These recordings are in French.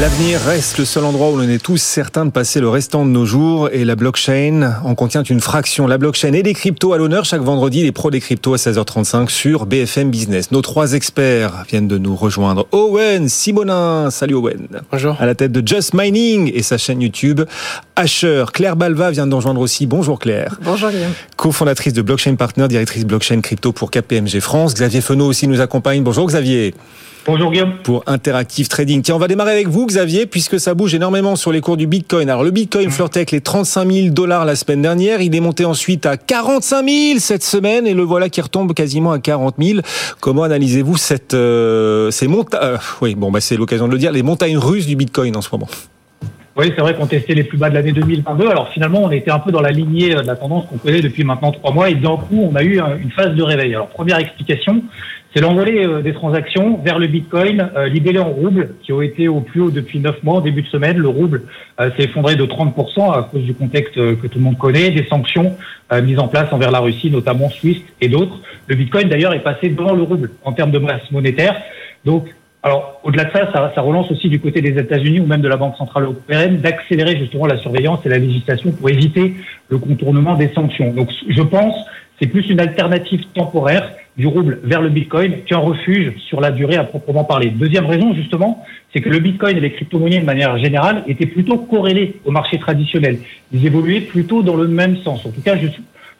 L'avenir reste le seul endroit où l'on est tous certains de passer le restant de nos jours et la blockchain en contient une fraction. La blockchain et les cryptos à l'honneur chaque vendredi, les pros des cryptos à 16h35 sur BFM Business. Nos trois experts viennent de nous rejoindre. Owen Simonin, salut Owen. Bonjour. À la tête de Just Mining et sa chaîne YouTube. Asher, Claire Balva vient de nous rejoindre aussi. Bonjour Claire. Bonjour Guillaume. Co-fondatrice de Blockchain Partner, directrice blockchain crypto pour KPMG France. Xavier Fenot aussi nous accompagne. Bonjour Xavier. Bonjour Guillaume. Pour Interactive Trading. Tiens, on va démarrer avec vous, Xavier, puisque ça bouge énormément sur les cours du Bitcoin. Alors, le Bitcoin flirtait avec les 35 000 dollars la semaine dernière. Il est monté ensuite à 45 000 cette semaine et le voilà qui retombe quasiment à 40 000. Comment analysez-vous cette, euh, ces montagnes, euh, oui, bon, bah, c'est l'occasion de le dire, les montagnes russes du Bitcoin en ce moment? Oui, c'est vrai qu'on testait les plus bas de l'année 2022. Alors finalement, on était un peu dans la lignée de la tendance qu'on connaît depuis maintenant trois mois. Et d'un coup, on a eu une phase de réveil. Alors première explication, c'est l'envolée euh, des transactions vers le Bitcoin euh, libellé en roubles qui ont été au plus haut depuis neuf mois. En début de semaine, le rouble euh, s'est effondré de 30% à cause du contexte que tout le monde connaît, des sanctions mises en place envers la Russie, notamment Suisse et d'autres. Le Bitcoin, d'ailleurs, est passé devant le rouble en termes de masse monétaire. Donc, alors, au-delà de ça, ça, ça, relance aussi du côté des États-Unis ou même de la Banque centrale européenne d'accélérer justement la surveillance et la législation pour éviter le contournement des sanctions. Donc, je pense c'est plus une alternative temporaire du rouble vers le Bitcoin qu'un refuge sur la durée à proprement parler. Deuxième raison, justement, c'est que le Bitcoin et les crypto-monnaies de manière générale étaient plutôt corrélés au marché traditionnel. Ils évoluaient plutôt dans le même sens. En tout cas,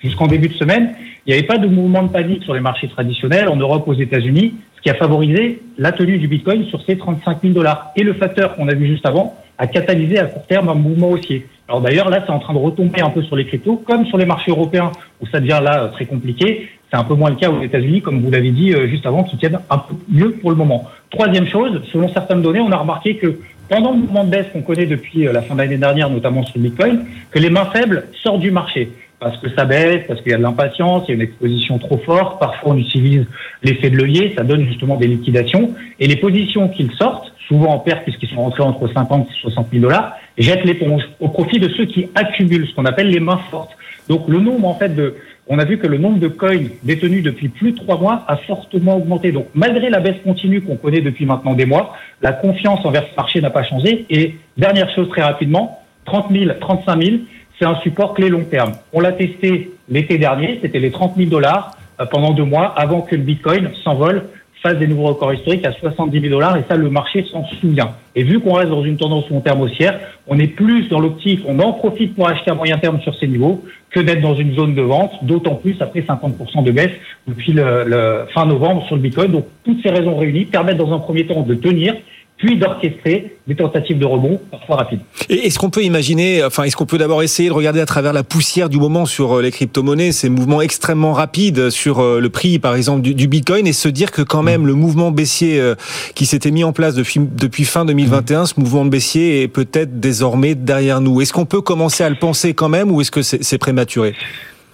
jusqu'en début de semaine, il n'y avait pas de mouvement de panique sur les marchés traditionnels en Europe, aux États-Unis, ce qui a favorisé la tenue du Bitcoin sur ces 35 000 dollars. Et le facteur qu'on a vu juste avant a catalysé à court terme un mouvement haussier. Alors d'ailleurs, là, c'est en train de retomber un peu sur les cryptos, comme sur les marchés européens, où ça devient là très compliqué. C'est un peu moins le cas aux États-Unis, comme vous l'avez dit euh, juste avant, qui tiennent un peu mieux pour le moment. Troisième chose, selon certaines données, on a remarqué que pendant le mouvement de baisse qu'on connaît depuis euh, la fin de l'année dernière, notamment sur le Bitcoin, que les mains faibles sortent du marché parce que ça baisse, parce qu'il y a de l'impatience, il y a une exposition trop forte. Parfois, on utilise l'effet de levier, ça donne justement des liquidations. Et les positions qu'ils sortent, souvent en perte puisqu'ils sont rentrés entre 50 et 60 000 dollars, jettent l'éponge au profit de ceux qui accumulent, ce qu'on appelle les mains fortes. Donc le nombre en fait de, on a vu que le nombre de coins détenus depuis plus de trois mois a fortement augmenté. Donc malgré la baisse continue qu'on connaît depuis maintenant des mois, la confiance envers ce marché n'a pas changé. Et dernière chose très rapidement, 30 000, 35 000, c'est un support clé long terme. On l'a testé l'été dernier, c'était les 30 000 dollars euh, pendant deux mois avant que le Bitcoin s'envole fasse des nouveaux records historiques à 70 000 dollars et ça, le marché s'en souvient. Et vu qu'on reste dans une tendance long terme haussière, on est plus dans l'optique, on en profite pour acheter à moyen terme sur ces niveaux que d'être dans une zone de vente, d'autant plus après 50% de baisse depuis le, fin novembre sur le Bitcoin. Donc toutes ces raisons réunies permettent dans un premier temps de tenir puis d'orchestrer des tentatives de rebond parfois rapides. Et est-ce qu'on peut imaginer, enfin, est-ce qu'on peut d'abord essayer de regarder à travers la poussière du moment sur euh, les crypto-monnaies, ces mouvements extrêmement rapides sur euh, le prix, par exemple, du, du, Bitcoin, et se dire que quand même le mouvement baissier euh, qui s'était mis en place depuis, depuis fin 2021, ce mouvement de baissier est peut-être désormais derrière nous. Est-ce qu'on peut commencer à le penser quand même, ou est-ce que c'est prématuré?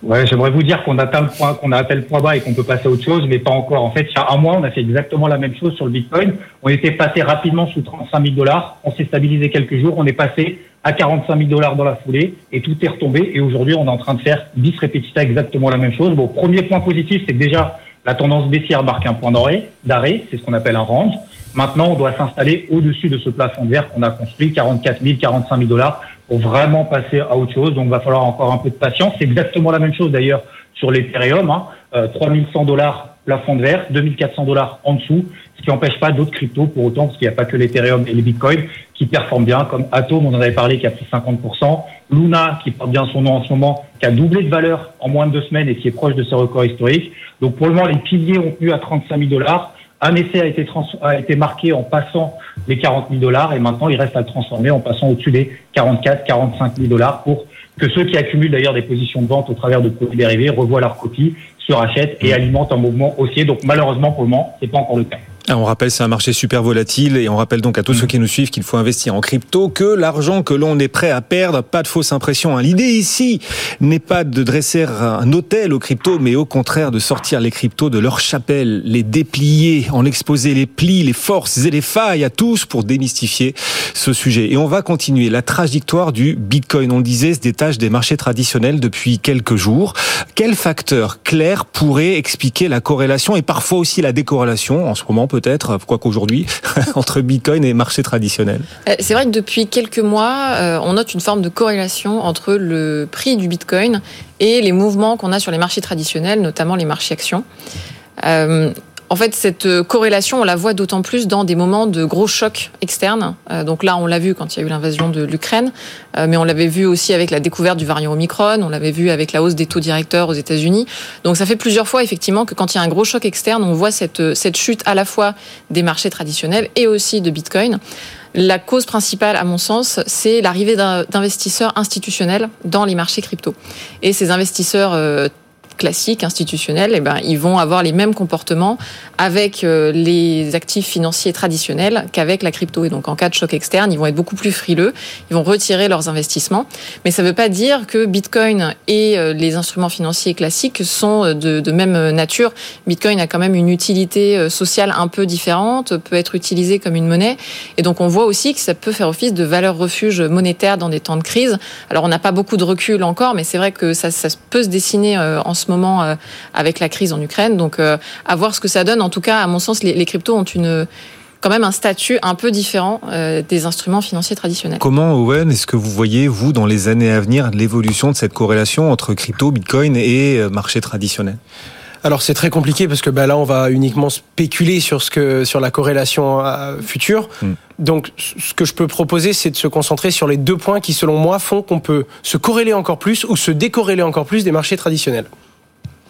Ouais, j'aimerais vous dire qu'on atteint le point, qu'on a atteint le point bas et qu'on peut passer à autre chose, mais pas encore. En fait, il y a un mois, on a fait exactement la même chose sur le Bitcoin. On était passé rapidement sous 35 000 dollars. On s'est stabilisé quelques jours. On est passé à 45 000 dollars dans la foulée et tout est retombé. Et aujourd'hui, on est en train de faire 10 répétitions exactement la même chose. Bon, premier point positif, c'est que déjà, la tendance baissière marque un point d'arrêt. C'est ce qu'on appelle un range. Maintenant, on doit s'installer au-dessus de ce plafond de verre qu'on a construit, 44 000, 45 000 dollars, pour vraiment passer à autre chose. Donc, il va falloir encore un peu de patience. C'est exactement la même chose d'ailleurs sur l'Ethereum. Hein. Euh, 3100 dollars plafond de verre, 2400 dollars en dessous, ce qui n'empêche pas d'autres cryptos pour autant, parce qu'il n'y a pas que l'Ethereum et les Bitcoin qui performent bien, comme Atom, on en avait parlé, qui a pris 50%, Luna, qui porte bien son nom en ce moment, qui a doublé de valeur en moins de deux semaines et qui est proche de ses records historiques. Donc, pour le moment, les piliers ont tenu à 35 000 dollars. Un essai a été, marqué en passant les 40 000 dollars et maintenant il reste à le transformer en passant au-dessus des 44, 45 000 dollars pour que ceux qui accumulent d'ailleurs des positions de vente au travers de produits dérivés revoient leur copie, se rachètent et alimentent un mouvement haussier. Donc malheureusement pour le moment, c'est pas encore le cas. Ah, on rappelle, c'est un marché super volatile et on rappelle donc à tous ceux qui nous suivent qu'il faut investir en crypto, que l'argent que l'on est prêt à perdre, pas de fausse impression. Hein. L'idée ici n'est pas de dresser un hôtel aux cryptos, mais au contraire de sortir les cryptos de leur chapelle, les déplier, en exposer les plis, les forces et les failles à tous pour démystifier ce sujet. Et on va continuer la trajectoire du Bitcoin. On le disait, se détache des marchés traditionnels depuis quelques jours. Quel facteur clair pourrait expliquer la corrélation et parfois aussi la décorrélation en ce moment peut-être, quoi qu'aujourd'hui, entre Bitcoin et marché traditionnel euh, C'est vrai que depuis quelques mois, euh, on note une forme de corrélation entre le prix du Bitcoin et les mouvements qu'on a sur les marchés traditionnels, notamment les marchés actions. Euh, en fait, cette euh, corrélation, on la voit d'autant plus dans des moments de gros chocs externes. Euh, donc là, on l'a vu quand il y a eu l'invasion de l'Ukraine, euh, mais on l'avait vu aussi avec la découverte du variant Omicron, on l'avait vu avec la hausse des taux directeurs aux États-Unis. Donc ça fait plusieurs fois effectivement que quand il y a un gros choc externe, on voit cette, cette chute à la fois des marchés traditionnels et aussi de Bitcoin. La cause principale, à mon sens, c'est l'arrivée d'investisseurs institutionnels dans les marchés crypto. Et ces investisseurs classiques, institutionnels, eh ben, ils vont avoir les mêmes comportements avec euh, les actifs financiers traditionnels qu'avec la crypto. Et donc, en cas de choc externe, ils vont être beaucoup plus frileux, ils vont retirer leurs investissements. Mais ça ne veut pas dire que Bitcoin et euh, les instruments financiers classiques sont euh, de, même nature. Bitcoin a quand même une utilité sociale un peu différente, peut être utilisé comme une monnaie. Et donc, on voit aussi que ça peut faire office de valeur refuge monétaire dans des temps de crise. Alors, on n'a pas beaucoup de recul encore, mais c'est vrai que ça, ça peut se dessiner en ce moment euh, avec la crise en Ukraine. Donc, euh, à voir ce que ça donne. En tout cas, à mon sens, les, cryptos ont une quand même un statut un peu différent euh, des instruments financiers traditionnels. Comment, Owen, est-ce que vous voyez, vous, dans les années à venir, l'évolution de cette corrélation entre crypto, bitcoin et marché traditionnel? Alors c'est très compliqué parce que bah, là on va uniquement spéculer sur ce que sur la corrélation future. Hmm. Donc ce que je peux proposer c'est de se concentrer sur les deux points qui selon moi font qu'on peut se corréler encore plus ou se décorréler encore plus des marchés traditionnels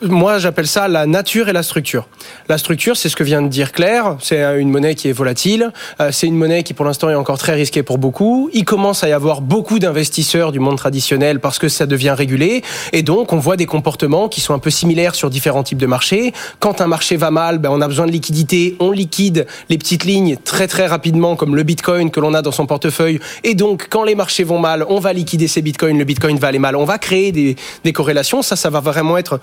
moi, j'appelle ça la nature et la structure. La structure, c'est ce que vient de dire Claire. C'est une monnaie qui est volatile. Euh, c'est une monnaie qui, pour l'instant, est encore très risquée pour beaucoup. Il commence à y avoir beaucoup d'investisseurs du monde traditionnel parce que ça devient régulé. Et donc, on voit des comportements qui sont un peu similaires sur différents types de marchés. Quand un marché va mal, ben, on a besoin de liquidité. On liquide les petites lignes très, très rapidement, comme le Bitcoin que l'on a dans son portefeuille. Et donc, quand les marchés vont mal, on va liquider ces Bitcoins. Le Bitcoin va aller mal. On va créer des, des corrélations. Ça, ça va vraiment être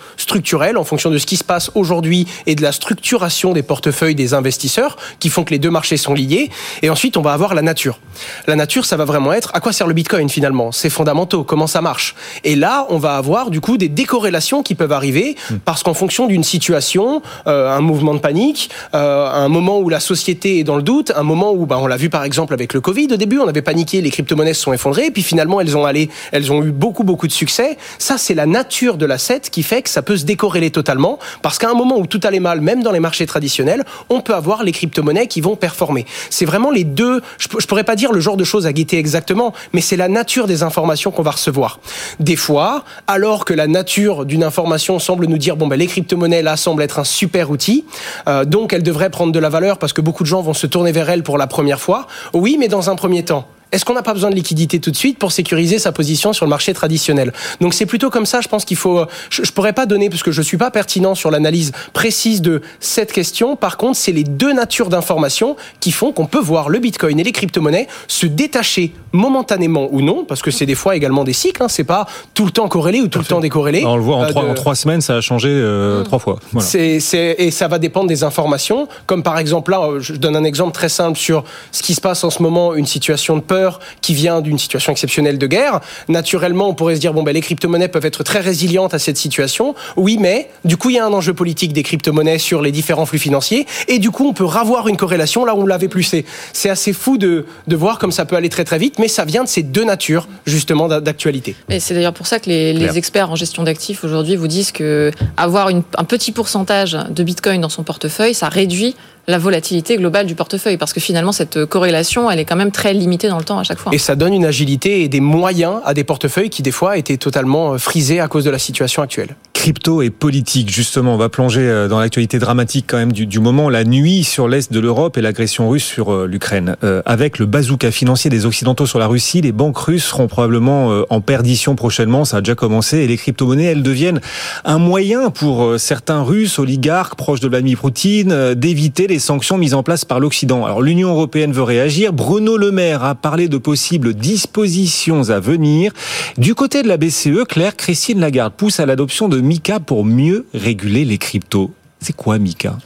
en fonction de ce qui se passe aujourd'hui et de la structuration des portefeuilles des investisseurs qui font que les deux marchés sont liés. Et ensuite, on va avoir la nature. La nature, ça va vraiment être à quoi sert le Bitcoin finalement? C'est fondamentaux, comment ça marche? Et là, on va avoir du coup des décorrélations qui peuvent arriver hmm. parce qu'en fonction d'une situation, euh, un mouvement de panique, euh, un moment où la société est dans le doute, un moment où, bah, on l'a vu par exemple avec le Covid, au début on avait paniqué, les crypto-monnaies se sont effondrées, et puis finalement elles ont allé, elles ont eu beaucoup beaucoup de succès. Ça, c'est la nature de l'asset qui fait que ça peut se décorréler totalement, parce qu'à un moment où tout allait mal, même dans les marchés traditionnels, on peut avoir les crypto-monnaies qui vont performer. C'est vraiment les deux, je, pourrais pas dire le genre de choses à guetter exactement, mais c'est la nature des informations qu'on va recevoir. Des fois, alors que la nature d'une information semble nous dire, bon, ben, les crypto-monnaies, là, semblent être un super outil, euh, donc elles devraient prendre de la valeur parce que beaucoup de gens vont se tourner vers elles pour la première fois. Oui, mais dans un premier temps. Est-ce qu'on n'a pas besoin de liquidité tout de suite pour sécuriser sa position sur le marché traditionnel? Donc c'est plutôt comme ça, je pense qu'il faut... Je, ne pourrais pas donner, parce que je suis pas pertinent sur l'analyse précise de cette question. Par contre, c'est les deux natures d'informations qui font qu'on peut voir le Bitcoin et les crypto-monnaies se détacher momentanément ou non, parce que c'est des fois également des cycles, hein, c'est pas tout le temps corrélé ou tout le temps décorrélé. On le voit en, euh, trois, en trois semaines, ça a changé euh, trois fois. Voilà. C'est, et ça va dépendre des informations, comme par exemple là, je donne un exemple très simple sur ce qui se passe en ce moment, une situation de peur qui vient d'une situation exceptionnelle de guerre. Naturellement, on pourrait se dire bon ben les crypto-monnaies peuvent être très résilientes à cette situation. Oui, mais du coup, il y a un enjeu politique des crypto-monnaies sur les différents flux financiers et du coup, on peut ravoir une corrélation là où on l'avait plus. C'est assez fou de, de voir comme ça peut aller très très vite, mais ça vient de ces deux natures justement d'actualité. Et c'est d'ailleurs pour ça que les, les experts en gestion d'actifs aujourd'hui vous disent que avoir une, un petit pourcentage de Bitcoin dans son portefeuille, ça réduit la volatilité globale du portefeuille parce que finalement cette corrélation elle est quand même très limitée dans le temps à chaque fois. Et ça donne une agilité et des moyens à des portefeuilles qui des fois étaient totalement euh, frisés à cause de la situation actuelle. Crypto et politique, justement, on va plonger euh, dans l'actualité dramatique quand même du, moment, la nuit sur l'est de l'Europe et l'agression russe sur euh, l'Ukraine. Euh, avec le bazooka financier des Occidentaux sur la Russie, les banques russes seront probablement en perdition prochainement, ça a déjà commencé, et les crypto-monnaies, elles deviennent un moyen pour certains Russes, oligarques, proches de Vladimir Poutine, d'éviter les sanctions mises en place par l'Occident. Alors l'Union européenne veut réagir, Bruno Le Maire a parlé de possibles dispositions à venir. Du côté de la BCE, Claire, Christine Lagarde pousse à l'adoption de MICA pour mieux réguler les cryptos. C'est quoi MICA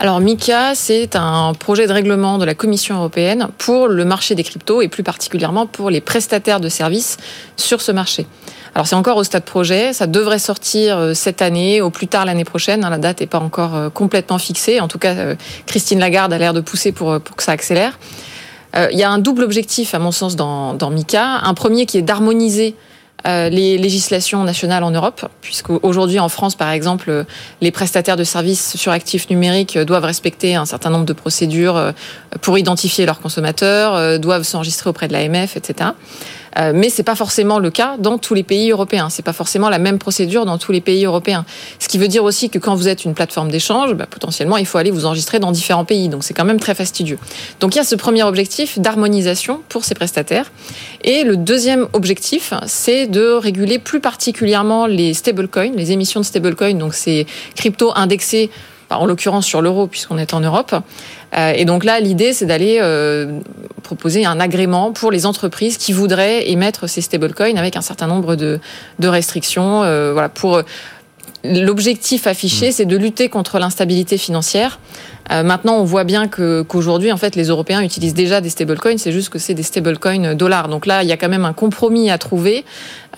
Alors MICA, c'est un projet de règlement de la Commission européenne pour le marché des cryptos et plus particulièrement pour les prestataires de services sur ce marché. Alors c'est encore au stade projet, ça devrait sortir euh, cette année, au plus tard l'année prochaine. La date n'est pas encore euh, complètement fixée. En tout cas, euh, Christine Lagarde a l'air de pousser pour, pour que ça accélère. Il y a un double objectif, à mon sens, dans, dans MICA. Un premier qui est d'harmoniser les législations nationales en Europe, puisqu'aujourd'hui en France, par exemple, les prestataires de services sur actifs numériques doivent respecter un certain nombre de procédures pour identifier leurs consommateurs, doivent s'enregistrer auprès de l'AMF, etc. Euh, mais c'est pas forcément le cas dans tous les pays européens. C'est pas forcément la même procédure dans tous les pays européens. Ce qui veut dire aussi que quand vous êtes une plateforme d'échange, bah, potentiellement il faut aller vous enregistrer dans différents pays. Donc c'est quand même très fastidieux. Donc il y a ce premier objectif d'harmonisation pour ces prestataires. Et le deuxième objectif, c'est de réguler plus particulièrement les stablecoins, les émissions de stablecoins, donc ces cryptos indexés en l'occurrence sur l'euro puisqu'on est en Europe. Euh, et donc là, l'idée, c'est d'aller euh, proposer un agrément pour les entreprises qui voudraient émettre ces stablecoins avec un certain nombre de, restrictions. Euh, voilà, pour l'objectif affiché, c'est de lutter contre l'instabilité financière. Euh, maintenant, on voit bien que qu'aujourd'hui, en fait, les Européens utilisent déjà des stablecoins. C'est juste que c'est des stablecoins dollars. Donc là, il y a quand même un compromis à trouver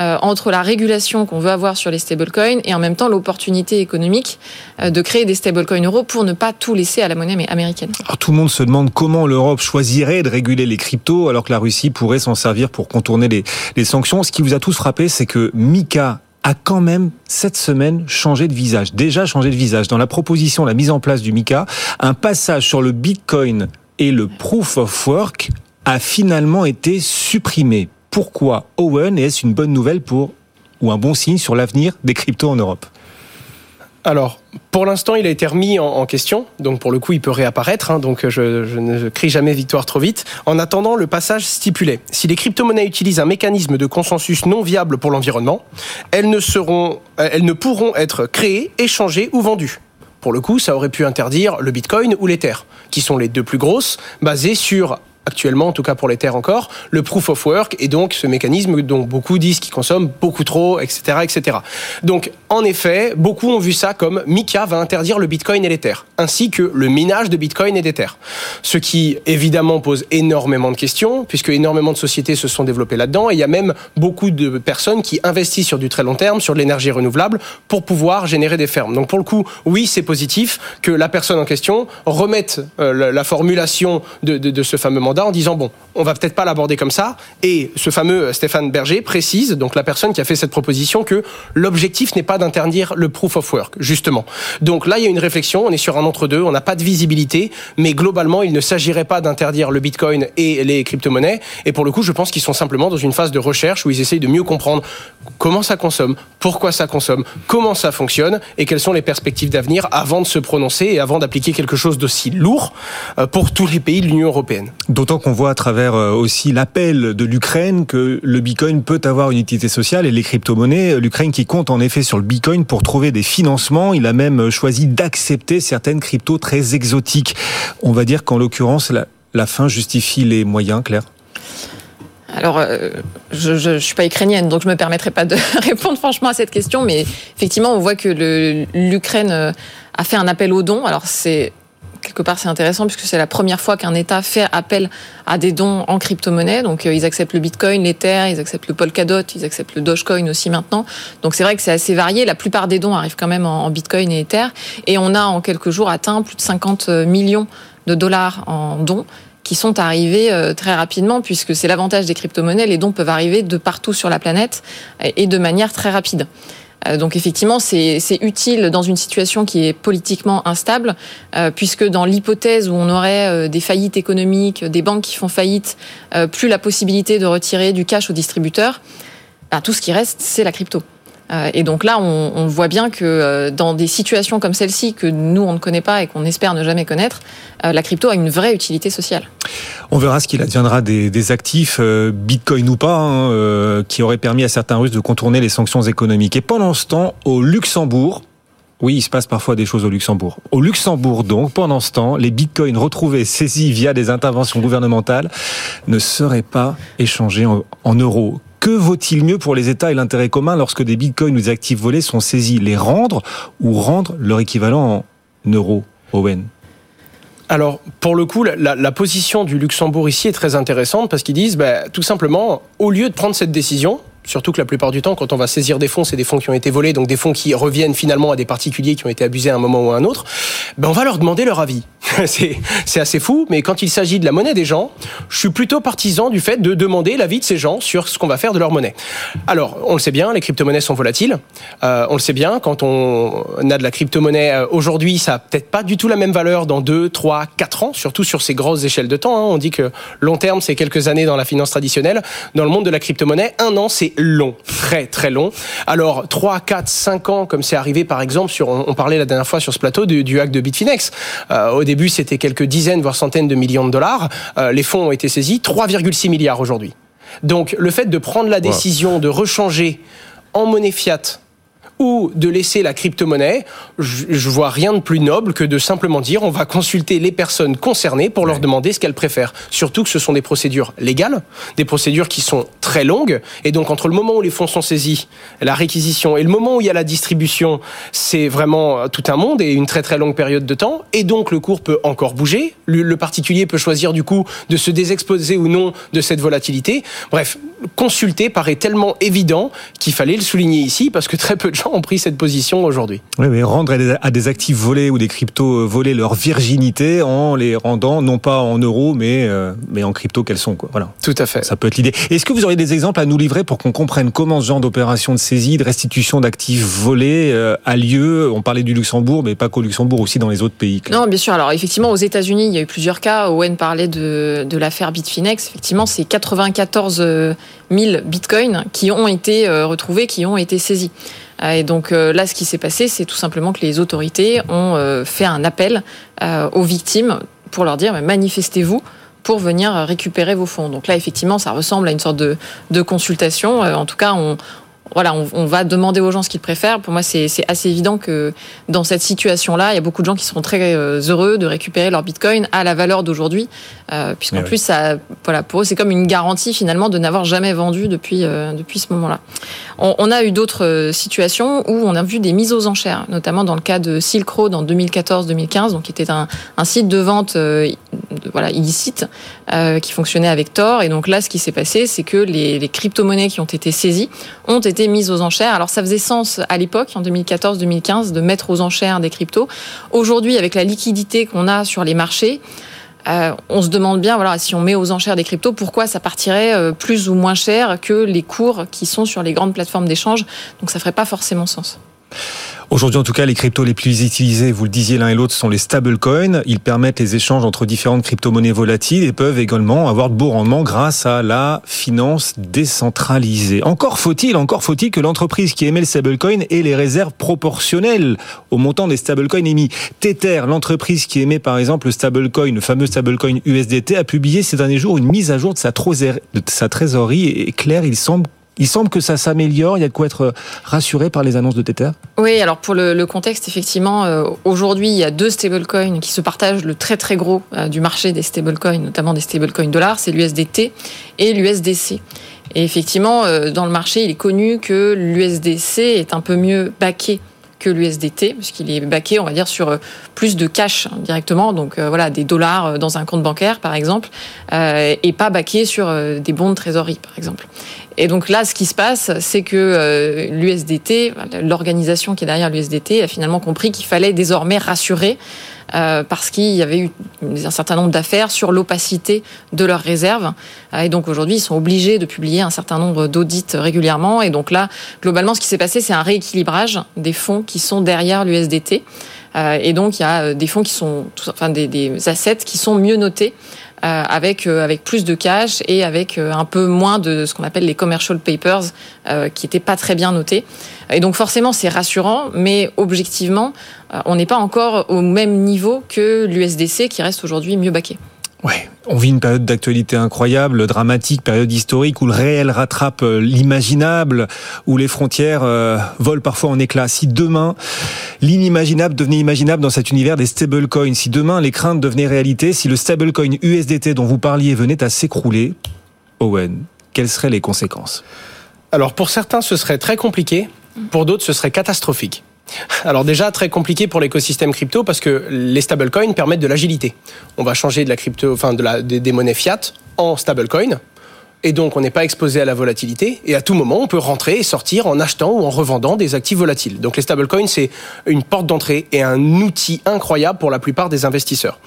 euh, entre la régulation qu'on veut avoir sur les stablecoins et en même temps l'opportunité économique euh, de créer des stablecoins euros pour ne pas tout laisser à la monnaie américaine. Alors tout le monde se demande comment l'Europe choisirait de réguler les cryptos alors que la Russie pourrait s'en servir pour contourner les, les sanctions. Ce qui vous a tous frappé, c'est que Mika a quand même cette semaine changé de visage. Déjà changé de visage. Dans la proposition, la mise en place du MICA, un passage sur le Bitcoin et le Proof of Work a finalement été supprimé. Pourquoi Owen est-ce une bonne nouvelle pour ou un bon signe sur l'avenir des cryptos en Europe? Alors, pour l'instant, il a été remis en, question, donc pour le coup, il peut réapparaître. Hein, donc, je, ne crie jamais victoire trop vite. En attendant, le passage stipulé si les crypto-monnaies utilisent un mécanisme de consensus non viable pour l'environnement, elles ne seront, elles ne pourront être créées, échangées ou vendues. Pour le coup, ça aurait pu interdire le Bitcoin ou l'Ether, qui sont les deux plus grosses, basées sur actuellement, en tout cas pour les terres encore, le proof of work et donc ce mécanisme dont beaucoup disent qu'il consomme beaucoup trop, etc., etc. Donc, en effet, beaucoup ont vu ça comme Mika va interdire le Bitcoin et les terres, ainsi que le minage de Bitcoin et des terres. Ce qui, évidemment, pose énormément de questions, puisque énormément de sociétés se sont développées là-dedans, et il y a même beaucoup de personnes qui investissent sur du très long terme, sur l'énergie renouvelable, pour pouvoir générer des fermes. Donc, pour le coup, oui, c'est positif que la personne en question remette euh, la, la, formulation de, de, ce fameux en disant bon, on va peut-être pas l'aborder comme ça. Et ce fameux Stéphane Berger précise, donc la personne qui a fait cette proposition, que l'objectif n'est pas d'interdire le proof of work, justement. Donc là, il y a une réflexion. On est sur un entre-deux. On n'a pas de visibilité, mais globalement, il ne s'agirait pas d'interdire le Bitcoin et les crypto-monnaies. Et pour le coup, je pense qu'ils sont simplement dans une phase de recherche où ils essayent de mieux comprendre comment ça consomme, pourquoi ça consomme, comment ça fonctionne et quelles sont les perspectives d'avenir avant de se prononcer et avant d'appliquer quelque chose d'aussi lourd euh, pour tous les pays de l'Union européenne. D'autant qu'on voit à travers aussi l'appel de l'Ukraine que le Bitcoin peut avoir une utilité sociale et les crypto-monnaies. L'Ukraine qui compte en effet sur le Bitcoin pour trouver des financements. Il a même choisi d'accepter certaines cryptos très exotiques. On va dire qu'en l'occurrence, la, fin justifie les moyens, Claire alors, euh, je ne suis pas ukrainienne, donc je me permettrai pas de répondre franchement à cette question, mais effectivement, on voit que l'Ukraine a fait un appel aux dons. Alors, c'est quelque part c'est intéressant puisque c'est la première fois qu'un État fait appel à des dons en crypto-monnaie. Donc euh, ils acceptent le Bitcoin, l'Ether, ils acceptent le Polkadot, ils acceptent le Dogecoin aussi maintenant. Donc c'est vrai que c'est assez varié. La plupart des dons arrivent quand même en, Bitcoin et Ether. Et on a en quelques jours atteint plus de 50 millions de dollars en dons qui sont arrivés très rapidement, puisque c'est l'avantage des crypto-monnaies, les dons peuvent arriver de partout sur la planète et de manière très rapide. Donc effectivement, c'est utile dans une situation qui est politiquement instable, euh, puisque dans l'hypothèse où on aurait euh, des faillites économiques, des banques qui font faillite, euh, plus la possibilité de retirer du cash aux distributeurs, bah, tout ce qui reste, c'est la crypto. Et donc là, on, voit bien que dans des situations comme celle-ci que nous on ne connaît pas et qu'on espère ne jamais connaître, la crypto a une vraie utilité sociale. On verra ce qu'il adviendra des, des actifs, Bitcoin ou pas, hein, qui auraient permis à certains Russes de contourner les sanctions économiques. Et pendant ce temps, au Luxembourg, oui, il se passe parfois des choses au Luxembourg. Au Luxembourg, donc, pendant ce temps, les bitcoins retrouvés, saisis via des interventions gouvernementales, ne seraient pas échangés en, euros. Que vaut-il mieux pour les États et l'intérêt commun lorsque des bitcoins ou des actifs volés sont saisis? Les rendre ou rendre leur équivalent en euros, Owen? Alors, pour le coup, la, position du Luxembourg ici est très intéressante parce qu'ils disent, bah, tout simplement, au lieu de prendre cette décision, Surtout que la plupart du temps, quand on va saisir des fonds, c'est des fonds qui ont été volés, donc des fonds qui reviennent finalement à des particuliers qui ont été abusés à un moment ou à un autre. Ben on va leur demander leur avis. c'est assez fou, mais quand il s'agit de la monnaie des gens, je suis plutôt partisan du fait de demander l'avis de ces gens sur ce qu'on va faire de leur monnaie. Alors, on le sait bien, les crypto-monnaies sont volatiles. Euh, on le sait bien, quand on a de la crypto-monnaie euh, aujourd'hui, ça a peut-être pas du tout la même valeur dans 2, 3, 4 ans, surtout sur ces grosses échelles de temps. Hein. On dit que long terme, c'est quelques années dans la finance traditionnelle. Dans le monde de la crypto-monnaie, un an, c'est long, très très long. Alors 3, 4, 5 ans, comme c'est arrivé par exemple sur, on parlait la dernière fois sur ce plateau du, du hack de Bitfinex. Euh, au début, c'était quelques dizaines voire centaines de millions de dollars. Euh, les fonds ont été saisis, 3,6 milliards aujourd'hui. Donc le fait de prendre la décision de rechanger en monnaie fiat ou de laisser la crypto-monnaie, je, vois rien de plus noble que de simplement dire on va consulter les personnes concernées pour leur demander ce qu'elles préfèrent. Surtout que ce sont des procédures légales, des procédures qui sont très longues, et donc entre le moment où les fonds sont saisis, la réquisition, et le moment où il y a la distribution, c'est vraiment tout un monde et une très très longue période de temps, et donc le cours peut encore bouger, le, particulier peut choisir du coup de se désexposer ou non de cette volatilité. Bref, consulter paraît tellement évident qu'il fallait le souligner ici parce que très peu de gens ont pris cette position aujourd'hui. Oui, mais rendre à des actifs volés ou des cryptos volés leur virginité en les rendant non pas en euros mais euh, mais en crypto qu'elles sont quoi. Voilà. Tout à fait. Ça peut être l'idée. Est-ce que vous auriez des exemples à nous livrer pour qu'on comprenne comment ce genre d'opération de saisie, de restitution d'actifs volés euh, a lieu? On parlait du Luxembourg, mais pas qu'au Luxembourg, aussi dans les autres pays. Non, bien sûr. Alors effectivement, aux États-Unis, il y a eu plusieurs cas. Owen parlait de de l'affaire Bitfinex. Effectivement, c'est 94 000 bitcoins qui ont été euh, retrouvés, qui ont été saisis. Euh, et donc euh, là, ce qui s'est passé, c'est tout simplement que les autorités ont euh, fait un appel aux victimes pour leur dire manifestez-vous pour venir récupérer vos fonds. Donc là, effectivement, ça ressemble à une sorte de, de consultation. En tout cas, on, voilà, on, va demander aux gens ce qu'ils préfèrent. Pour moi, c'est assez évident que dans cette situation-là, il y a beaucoup de gens qui seront très euh, heureux de récupérer leur Bitcoin à la valeur d'aujourd'hui, euh, puisqu'en plus, ça, voilà, pour eux, c'est comme une garantie finalement de n'avoir jamais vendu depuis euh, depuis ce moment-là. On, a eu d'autres situations où on a vu des mises aux enchères, notamment dans le cas de Silk Road en 2014-2015, donc qui était un, site de vente voilà illicite qui fonctionnait avec Tor. Et donc là, ce qui s'est passé, c'est que les, les crypto-monnaies qui ont été saisies ont été mise aux enchères. Alors ça faisait sens à l'époque, en 2014-2015, de mettre aux enchères des cryptos. Aujourd'hui, avec la liquidité qu'on a sur les marchés, euh, on se demande bien, si on met aux enchères des cryptos, pourquoi ça partirait euh, plus ou moins cher que les cours qui sont sur les grandes plateformes d'échange. Donc ça ferait pas forcément sens. Aujourd'hui, en tout cas, les cryptos les plus utilisés, vous le disiez l'un et l'autre, sont les stablecoins. Ils permettent les échanges entre différentes crypto-monnaies volatiles et peuvent également avoir de beaux rendements grâce à la finance décentralisée. Encore faut-il, encore faut-il que l'entreprise qui émet le stablecoin ait les réserves proportionnelles au montant des stablecoins émis. Tether, l'entreprise qui émet par exemple le stablecoin, le fameux stablecoin USDT, a publié ces derniers jours une mise à jour de sa, trésorerie. Et clair, il semble il semble que ça s'améliore. Il y a de quoi être rassuré par les annonces de Tether. Oui, alors pour le, contexte, effectivement, euh, aujourd'hui, il y a deux stablecoins qui se partagent le très très gros euh, du marché des stablecoins, notamment des stablecoins dollars, c'est l'USDT et l'USDC. Et effectivement, euh, dans le marché, il est connu que l'USDC est un peu mieux baqué que l'USDT, puisqu'il est baqué, on va dire, sur plus de cash hein, directement, donc voilà, des dollars dans un compte bancaire, par exemple, et pas baqué sur des bons de trésorerie, par exemple. Et donc là, ce qui se passe, c'est que euh, l'USDT, l'organisation qui est derrière l'USDT, a finalement compris qu'il fallait désormais rassurer euh, parce qu'il y avait eu un certain nombre d'affaires sur l'opacité de leurs réserves. Euh, et donc aujourd'hui, ils sont obligés de publier un certain nombre d'audits régulièrement. Et donc là, globalement, ce qui s'est passé, c'est un rééquilibrage des fonds qui sont derrière l'USDT. et donc il y a des fonds qui sont, enfin des assets qui sont mieux notés avec avec plus de cash et avec un peu moins de ce qu'on appelle les commercial papers qui n'étaient pas très bien notés. Et donc forcément c'est rassurant, mais objectivement on n'est pas encore au même niveau que l'USDC qui reste aujourd'hui mieux baqué. Ouais, on vit une période d'actualité incroyable, dramatique, période historique où le réel rattrape euh, l'imaginable, où les frontières euh, volent parfois en éclats. Si demain l'inimaginable devenait imaginable dans cet univers des stablecoins, si demain les craintes devenaient réalité, si le stablecoin USDT dont vous parliez venait à s'écrouler, Owen, quelles seraient les conséquences? Alors pour certains, ce serait très compliqué, pour d'autres, ce serait catastrophique. Alors déjà très compliqué pour l'écosystème crypto parce que les stablecoins permettent de l'agilité. On va changer de la crypto, enfin de la, des monnaies fiat en stablecoin et donc on n'est pas exposé à la volatilité et à tout moment on peut rentrer et sortir en achetant ou en revendant des actifs volatiles. Donc les stablecoins c'est une porte d'entrée et un outil incroyable pour la plupart des investisseurs.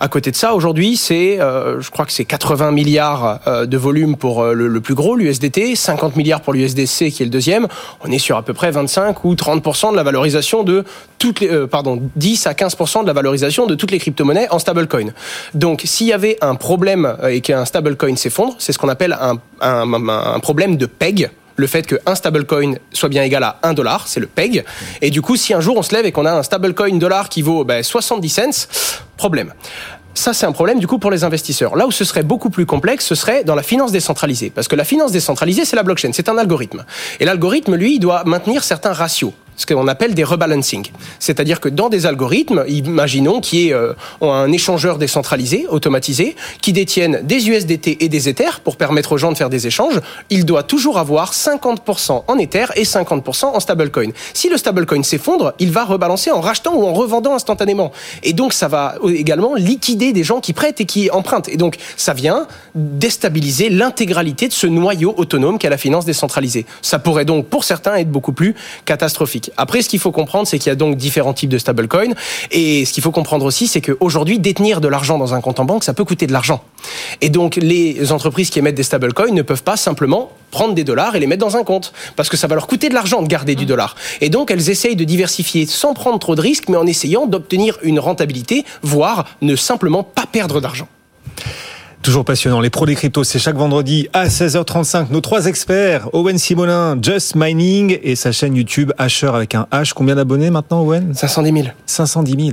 À côté de ça aujourd'hui c'est euh, je crois que c'est 80 milliards euh, de volume pour euh, le, plus gros l'USDT, 50 milliards pour l'USDC qui est le deuxième. On est sur à peu près 25 ou 30 de la valorisation de toutes les pardon 10 à 15 de la valorisation de toutes les crypto-monnaies en stablecoin. Donc s'il y avait un problème et qu'un stablecoin s'effondre, c'est ce qu'on appelle un, problème de PEG le fait qu'un stablecoin soit bien égal à 1 dollar, c'est le PEG. Et du coup, si un jour on se lève et qu'on a un stablecoin dollar qui vaut 70 ben, cents, problème. Ça, c'est un problème du coup pour les investisseurs. Là où ce serait beaucoup plus complexe, ce serait dans la finance décentralisée. Parce que la finance décentralisée, c'est la blockchain, c'est un algorithme. Et l'algorithme, lui, il doit maintenir certains ratios ce qu'on appelle des rebalancing. C'est-à-dire que dans des algorithmes, imaginons qu'il y ait euh, un échangeur décentralisé, automatisé, qui détienne des USDT et des Ethers pour permettre aux gens de faire des échanges, il doit toujours avoir 50% en Ether et 50% en stablecoin. Si le stablecoin s'effondre, il va rebalancer en rachetant ou en revendant instantanément. Et donc ça va également liquider des gens qui prêtent et qui empruntent. Et donc ça vient déstabiliser l'intégralité de ce noyau autonome qu'est la finance décentralisée. Ça pourrait donc pour certains être beaucoup plus catastrophique. Après, ce qu'il faut comprendre, c'est qu'il y a donc différents types de stablecoins. Et ce qu'il faut comprendre aussi, c'est qu'aujourd'hui, détenir de l'argent dans un compte en banque, ça peut coûter de l'argent. Et donc, les entreprises qui émettent des stablecoins ne peuvent pas simplement prendre des dollars et les mettre dans un compte. Parce que ça va leur coûter de l'argent de garder du mmh. dollar. Et donc, elles essayent de diversifier sans prendre trop de risques, mais en essayant d'obtenir une rentabilité, voire ne simplement pas perdre d'argent. Toujours passionnant. Les pros des cryptos, c'est chaque vendredi à 16h35. Nos trois experts, Owen Simonin, Just Mining et sa chaîne YouTube Asher avec un H. Combien d'abonnés maintenant, Owen 510 000. 510 000.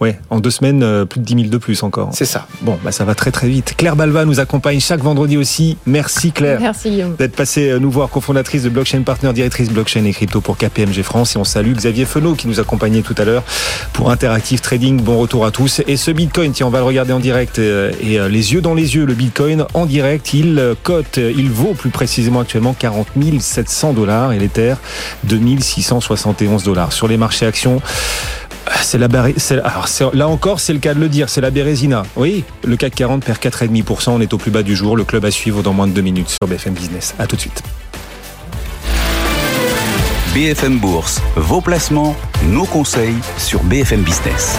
Ouais, en deux semaines, euh, plus de 10 000 de plus encore. C'est ça. Bon, bah ça va très très vite. Claire Balva nous accompagne chaque vendredi aussi. Merci Claire. Merci Guillaume. D'être passée euh, nous voir, cofondatrice de Blockchain Partner, directrice blockchain et crypto pour KPMG France. Et on salue Xavier Fenot qui nous accompagnait tout à l'heure pour Interactive Trading. Bon retour à tous. Et ce Bitcoin, tiens, on va le regarder en direct euh, et les yeux dans les yeux. Le Bitcoin en direct, il cote, il vaut plus précisément actuellement 40 700 dollars et l'Ether 2671 dollars. Sur les marchés actions, c'est la alors là encore, c'est le cas de le dire, c'est la Bérésina. Oui, le CAC 40 perd 4,5%, on est au plus bas du jour. Le club à suivre dans moins de deux minutes sur BFM Business. À tout de suite. BFM Bourse, vos placements, nos conseils sur BFM Business.